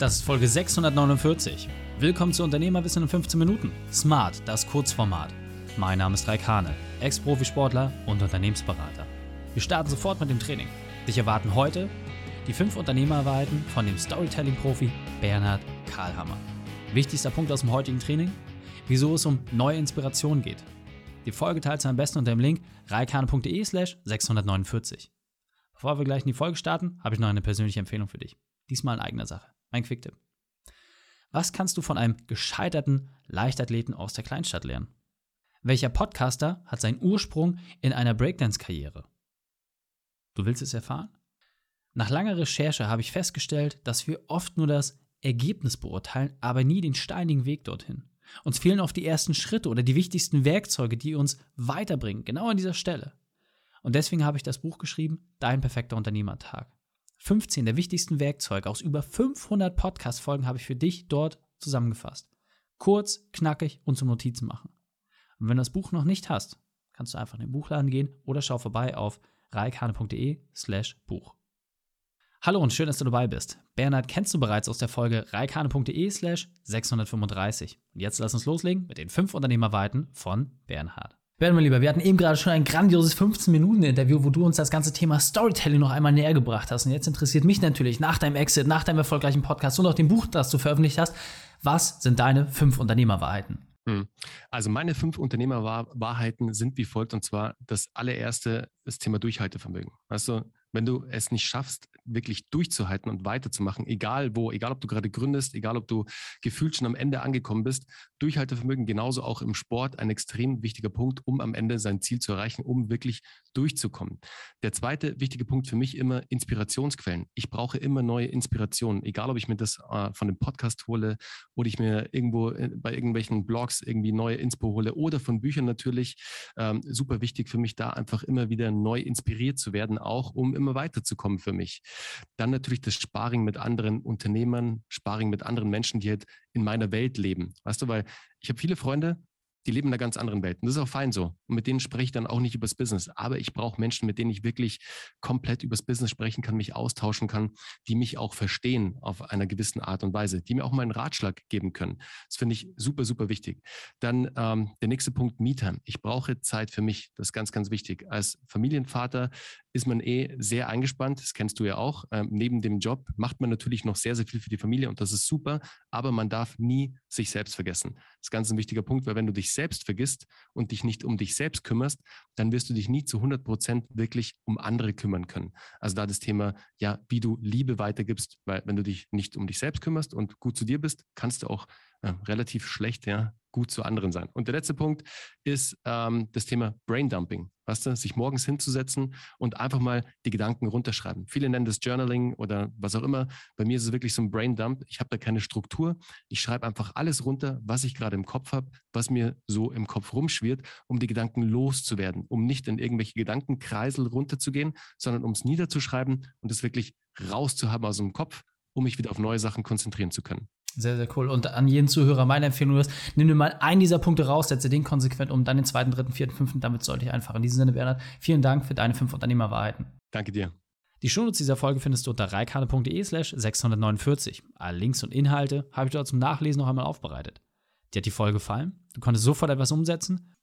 Das ist Folge 649. Willkommen zu Unternehmerwissen in 15 Minuten. Smart, das Kurzformat. Mein Name ist Raik Hane, Ex-Profisportler und Unternehmensberater. Wir starten sofort mit dem Training. Dich erwarten heute die fünf Unternehmerweiten von dem Storytelling-Profi Bernhard Karlhammer. Wichtigster Punkt aus dem heutigen Training? Wieso es um neue Inspiration geht. Die Folge teilst du am besten unter dem Link reikane.de slash 649. Bevor wir gleich in die Folge starten, habe ich noch eine persönliche Empfehlung für dich. Diesmal in eigener Sache. Mein Quicktipp. Was kannst du von einem gescheiterten Leichtathleten aus der Kleinstadt lernen? Welcher Podcaster hat seinen Ursprung in einer Breakdance-Karriere? Du willst es erfahren? Nach langer Recherche habe ich festgestellt, dass wir oft nur das Ergebnis beurteilen, aber nie den steinigen Weg dorthin. Uns fehlen oft die ersten Schritte oder die wichtigsten Werkzeuge, die uns weiterbringen, genau an dieser Stelle. Und deswegen habe ich das Buch geschrieben, Dein perfekter Unternehmertag. 15 der wichtigsten Werkzeuge aus über 500 Podcast-Folgen habe ich für dich dort zusammengefasst. Kurz, knackig und zum Notizen machen. Und wenn du das Buch noch nicht hast, kannst du einfach in den Buchladen gehen oder schau vorbei auf reikhane.de slash Buch. Hallo und schön, dass du dabei bist. Bernhard kennst du bereits aus der Folge reikhane.de slash 635. Und jetzt lass uns loslegen mit den fünf Unternehmerweiten von Bernhard. Bernd, mein Lieber, wir hatten eben gerade schon ein grandioses 15-Minuten-Interview, wo du uns das ganze Thema Storytelling noch einmal näher gebracht hast. Und jetzt interessiert mich natürlich nach deinem Exit, nach deinem erfolgreichen Podcast und auch dem Buch, das du veröffentlicht hast, was sind deine fünf Unternehmerwahrheiten? Hm. Also meine fünf Unternehmerwahrheiten sind wie folgt. Und zwar das allererste, das Thema Durchhaltevermögen. Also wenn du es nicht schaffst, wirklich durchzuhalten und weiterzumachen, egal wo, egal ob du gerade gründest, egal ob du gefühlt schon am Ende angekommen bist, Durchhaltevermögen genauso auch im Sport ein extrem wichtiger Punkt, um am Ende sein Ziel zu erreichen, um wirklich durchzukommen. Der zweite wichtige Punkt für mich immer Inspirationsquellen. Ich brauche immer neue Inspirationen, egal ob ich mir das äh, von dem Podcast hole oder ich mir irgendwo äh, bei irgendwelchen Blogs irgendwie neue Inspo hole oder von Büchern natürlich. Ähm, super wichtig für mich da einfach immer wieder neu inspiriert zu werden, auch um immer weiterzukommen für mich. Dann natürlich das Sparring mit anderen Unternehmern, Sparring mit anderen Menschen, die halt in meiner Welt leben. Weißt du, weil ich habe viele Freunde, die leben in einer ganz anderen Welt. Und das ist auch fein so. Und mit denen spreche ich dann auch nicht übers Business. Aber ich brauche Menschen, mit denen ich wirklich komplett übers Business sprechen kann, mich austauschen kann, die mich auch verstehen auf einer gewissen Art und Weise, die mir auch mal einen Ratschlag geben können. Das finde ich super, super wichtig. Dann ähm, der nächste Punkt, Me-Time. Ich brauche Zeit für mich. Das ist ganz, ganz wichtig. Als Familienvater ist man eh sehr eingespannt. Das kennst du ja auch. Ähm, neben dem Job macht man natürlich noch sehr, sehr viel für die Familie und das ist super. Aber man darf nie sich selbst vergessen. Das ist ganz ein wichtiger Punkt, weil wenn du dich selbst vergisst und dich nicht um dich selbst kümmerst, dann wirst du dich nie zu 100 Prozent wirklich um andere kümmern können. Also da das Thema, ja, wie du Liebe weitergibst, weil wenn du dich nicht um dich selbst kümmerst und gut zu dir bist, kannst du auch äh, relativ schlecht ja, gut zu anderen sein. Und der letzte Punkt ist ähm, das Thema Braindumping. Weißt du, sich morgens hinzusetzen und einfach mal die Gedanken runterschreiben. Viele nennen das Journaling oder was auch immer. Bei mir ist es wirklich so ein Braindump. Ich habe da keine Struktur. Ich schreibe einfach alles runter, was ich gerade im Kopf habe, was mir so im Kopf rumschwirrt, um die Gedanken loszuwerden, um nicht in irgendwelche Gedankenkreisel runterzugehen, sondern um es niederzuschreiben und es wirklich rauszuhaben aus dem Kopf, um mich wieder auf neue Sachen konzentrieren zu können. Sehr, sehr cool. Und an jeden Zuhörer meine Empfehlung ist, nimm dir mal einen dieser Punkte raus, setze den konsequent um, dann den zweiten, dritten, vierten, fünften, damit sollte ich einfach. In diesem Sinne, Bernhard, vielen Dank für deine fünf Unternehmerwahrheiten. Danke dir. Die Shownotes dieser Folge findest du unter reikane.de slash 649. Alle Links und Inhalte habe ich dort zum Nachlesen noch einmal aufbereitet. Dir hat die Folge gefallen? Du konntest sofort etwas umsetzen?